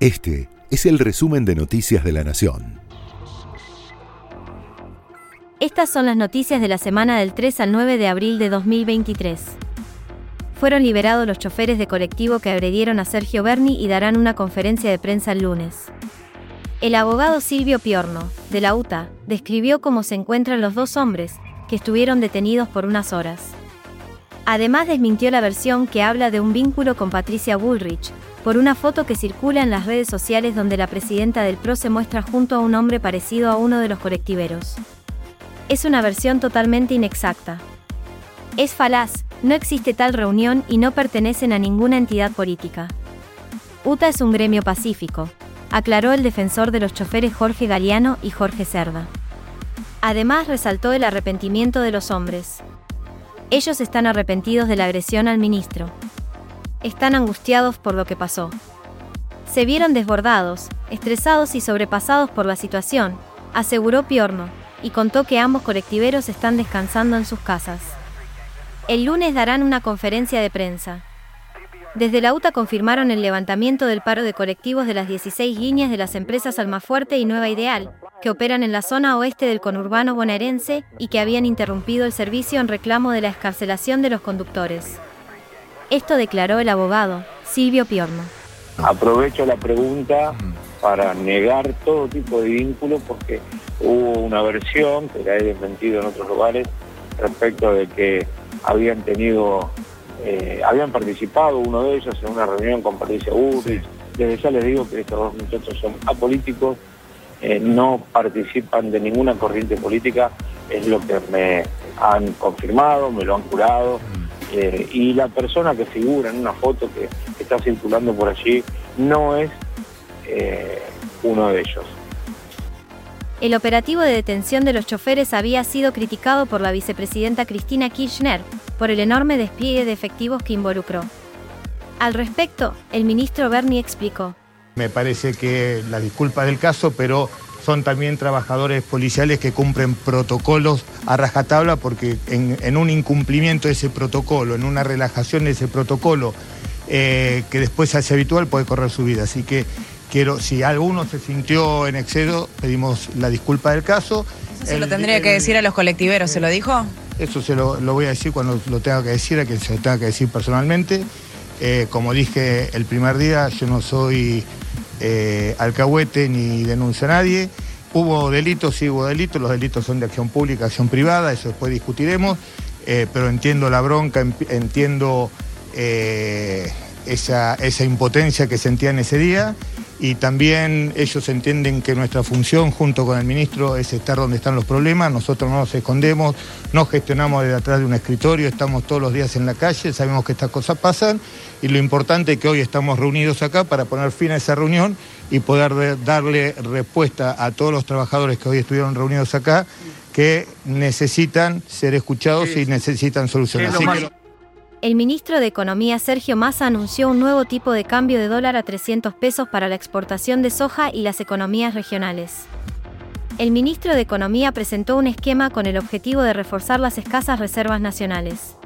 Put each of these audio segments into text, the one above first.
Este es el resumen de Noticias de la Nación. Estas son las noticias de la semana del 3 al 9 de abril de 2023. Fueron liberados los choferes de colectivo que agredieron a Sergio Berni y darán una conferencia de prensa el lunes. El abogado Silvio Piorno, de la UTA, describió cómo se encuentran los dos hombres, que estuvieron detenidos por unas horas. Además desmintió la versión que habla de un vínculo con Patricia Bullrich, por una foto que circula en las redes sociales donde la presidenta del PRO se muestra junto a un hombre parecido a uno de los colectiveros. Es una versión totalmente inexacta. Es falaz, no existe tal reunión y no pertenecen a ninguna entidad política. UTA es un gremio pacífico, aclaró el defensor de los choferes Jorge Galeano y Jorge Cerda. Además resaltó el arrepentimiento de los hombres. Ellos están arrepentidos de la agresión al ministro. Están angustiados por lo que pasó. Se vieron desbordados, estresados y sobrepasados por la situación, aseguró Piorno, y contó que ambos colectiveros están descansando en sus casas. El lunes darán una conferencia de prensa. Desde la UTA confirmaron el levantamiento del paro de colectivos de las 16 líneas de las empresas Almafuerte y Nueva Ideal, que operan en la zona oeste del conurbano bonaerense y que habían interrumpido el servicio en reclamo de la escarcelación de los conductores. Esto declaró el abogado Silvio Piorno. Aprovecho la pregunta para negar todo tipo de vínculo porque hubo una versión que la he desmentido en otros lugares respecto de que habían tenido, eh, habían participado uno de ellos en una reunión con Patricia Burris. Desde ya les digo que estos dos muchachos son apolíticos eh, no participan de ninguna corriente política, es lo que me han confirmado, me lo han curado. Eh, y la persona que figura en una foto que, está circulando por allí no es eh, uno de ellos. El operativo de detención de los choferes había sido criticado por la vicepresidenta Cristina Kirchner por el enorme despliegue de efectivos que involucró. Al respecto, el ministro Berni explicó. Me parece que la disculpa del caso, pero son también trabajadores policiales que cumplen protocolos a rajatabla porque en, un incumplimiento de ese protocolo, en una relajación de ese protocolo eh, que después se hace habitual puede correr su vida. Así que quiero, si alguno se sintió en exceso, pedimos la disculpa del caso. Eso se lo tendría que decir a los colectiveros, ¿se lo dijo? Eso se lo, voy a decir cuando lo tenga que decir, a quien se lo tenga que decir personalmente. Eh, como dije el primer día, yo no soy eh, alcahuete ni denuncia a nadie. Hubo delitos, sí hubo delitos, los delitos son de acción pública, acción privada, eso después discutiremos, eh, pero entiendo la bronca, entiendo eh, esa, esa impotencia que sentían ese día y también ellos entienden que nuestra función junto con el ministro es estar donde están los problemas, nosotros no nos escondemos, no gestionamos desde atrás de un escritorio, estamos todos los días en la calle, sabemos que estas cosas pasan y lo importante es que hoy estamos reunidos acá para poner fin a esa reunión y poder darle respuesta a todos los trabajadores que hoy estuvieron reunidos acá que necesitan ser escuchados y necesitan soluciones. El ministro de Economía Sergio Massa anunció un nuevo tipo de cambio de dólar a 300 pesos para la exportación de soja y las economías regionales. El ministro de Economía presentó un esquema con el objetivo de reforzar las escasas reservas nacionales.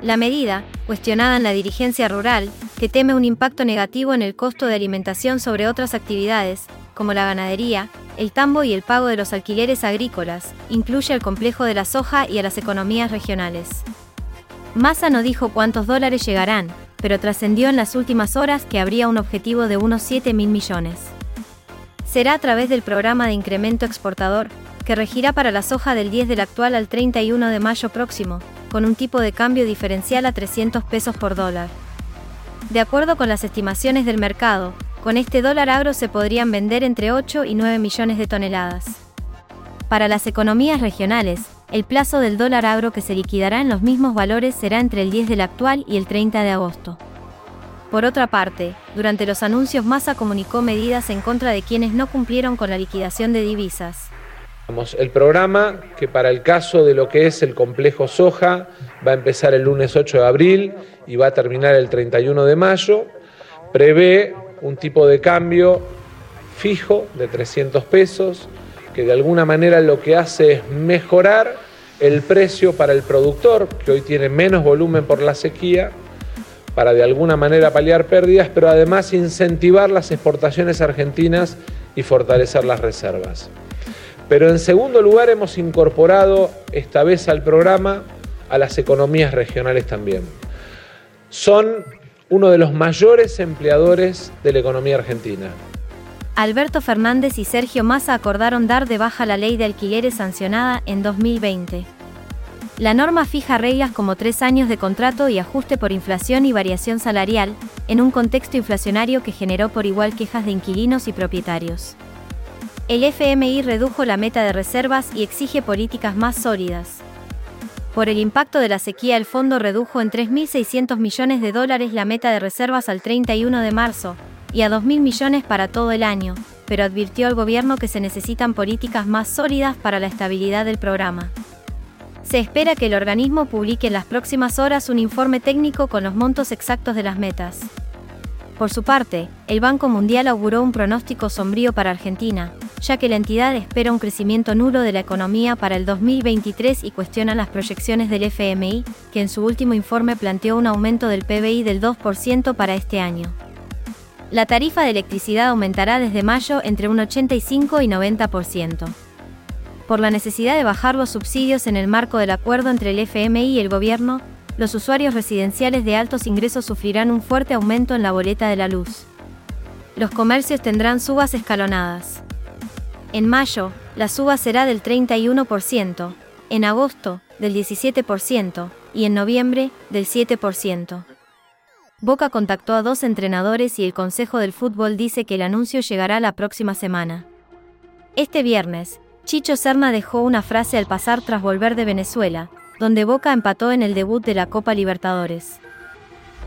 La medida, cuestionada en la dirigencia rural, que teme un impacto negativo en el costo de alimentación sobre otras actividades, como la ganadería, el tambo y el pago de los alquileres agrícolas, incluye al complejo de la soja y a las economías regionales. Massa no dijo cuántos dólares llegarán, pero trascendió en las últimas horas que habría un objetivo de unos 7 mil millones. Será a través del programa de incremento exportador, que regirá para la soja del 10 del actual al 31 de mayo próximo, con un tipo de cambio diferencial a 300 pesos por dólar. De acuerdo con las estimaciones del mercado, con este dólar agro se podrían vender entre 8 y 9 millones de toneladas. Para las economías regionales, el plazo del dólar agro que se liquidará en los mismos valores será entre el 10 del actual y el 30 de agosto. Por otra parte, durante los anuncios Massa comunicó medidas en contra de quienes no cumplieron con la liquidación de divisas. El programa, que para el caso de lo que es el complejo soja, va a empezar el lunes 8 de abril y va a terminar el 31 de mayo, prevé un tipo de cambio fijo de 300 pesos, que de alguna manera lo que hace es mejorar el precio para el productor, que hoy tiene menos volumen por la sequía, para de alguna manera paliar pérdidas, pero además incentivar las exportaciones argentinas y fortalecer las reservas. Pero en segundo lugar hemos incorporado esta vez al programa a las economías regionales también. Son uno de los mayores empleadores de la economía argentina. Alberto Fernández y Sergio Massa acordaron dar de baja la ley de alquileres sancionada en 2020. La norma fija reglas como tres años de contrato y ajuste por inflación y variación salarial, en un contexto inflacionario que generó por igual quejas de inquilinos y propietarios. El FMI redujo la meta de reservas y exige políticas más sólidas. Por el impacto de la sequía, el fondo redujo en 3.600 millones de dólares la meta de reservas al 31 de marzo, y a 2.000 millones para todo el año, pero advirtió al gobierno que se necesitan políticas más sólidas para la estabilidad del programa. Se espera que el organismo publique en las próximas horas un informe técnico con los montos exactos de las metas. Por su parte, el Banco Mundial auguró un pronóstico sombrío para Argentina, ya que la entidad espera un crecimiento nulo de la economía para el 2023 y cuestiona las proyecciones del FMI, que en su último informe planteó un aumento del PBI del 2% para este año. La tarifa de electricidad aumentará desde mayo entre un 85 y 90% por la necesidad de bajar los subsidios en el marco del acuerdo entre el FMI y el gobierno, los usuarios residenciales de altos ingresos sufrirán un fuerte aumento en la boleta de la luz. Los comercios tendrán subas escalonadas. En mayo, la suba será del 31%, en agosto, del 17% y en noviembre, del 7%. Boca contactó a dos entrenadores y el Consejo del Fútbol dice que el anuncio llegará la próxima semana. Este viernes, Chicho Serna dejó una frase al pasar tras volver de Venezuela, donde Boca empató en el debut de la Copa Libertadores.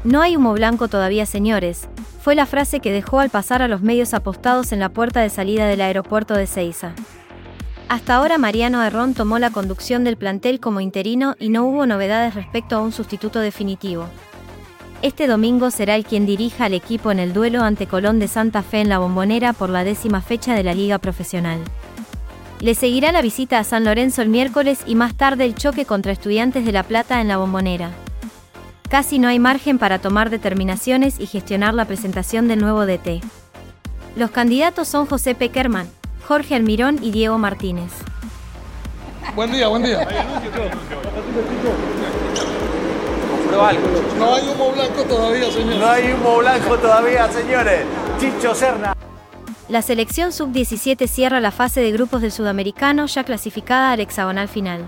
No hay humo blanco todavía, señores, fue la frase que dejó al pasar a los medios apostados en la puerta de salida del aeropuerto de Ceiza. Hasta ahora Mariano Herrón tomó la conducción del plantel como interino y no hubo novedades respecto a un sustituto definitivo. Este domingo será el quien dirija al equipo en el duelo ante Colón de Santa Fe en la bombonera por la décima fecha de la Liga Profesional. Le seguirá la visita a San Lorenzo el miércoles y más tarde el choque contra Estudiantes de La Plata en la Bombonera. Casi no hay margen para tomar determinaciones y gestionar la presentación del nuevo DT. Los candidatos son José Peckerman, Jorge Almirón y Diego Martínez. Buen día, buen día. No hay humo blanco todavía, señores. No hay humo blanco todavía, señores. Chicho Serna. La selección sub-17 cierra la fase de grupos del sudamericano ya clasificada al hexagonal final.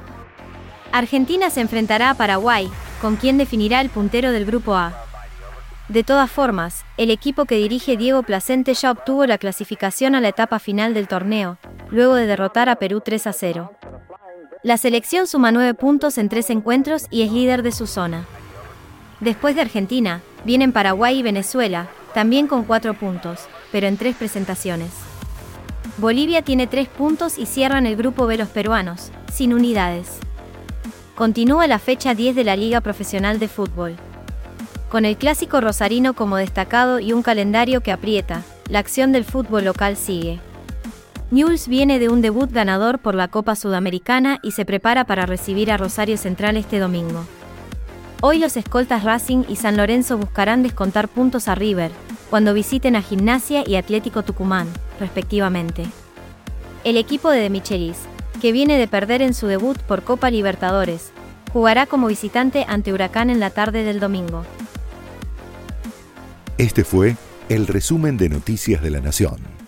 Argentina se enfrentará a Paraguay, con quien definirá el puntero del grupo A. De todas formas, el equipo que dirige Diego Placente ya obtuvo la clasificación a la etapa final del torneo, luego de derrotar a Perú 3 a 0. La selección suma 9 puntos en tres encuentros y es líder de su zona. Después de Argentina, vienen Paraguay y Venezuela, también con 4 puntos, pero en tres presentaciones. Bolivia tiene tres puntos y cierran el grupo B los peruanos, sin unidades. Continúa la fecha 10 de la Liga Profesional de Fútbol. Con el clásico rosarino como destacado y un calendario que aprieta, la acción del fútbol local sigue. Newell's viene de un debut ganador por la Copa Sudamericana y se prepara para recibir a Rosario Central este domingo. Hoy los escoltas Racing y San Lorenzo buscarán descontar puntos a River, cuando visiten a Gimnasia y Atlético Tucumán, respectivamente. El equipo de De Michelis, que viene de perder en su debut por Copa Libertadores, jugará como visitante ante Huracán en la tarde del domingo. Este fue el resumen de Noticias de la Nación.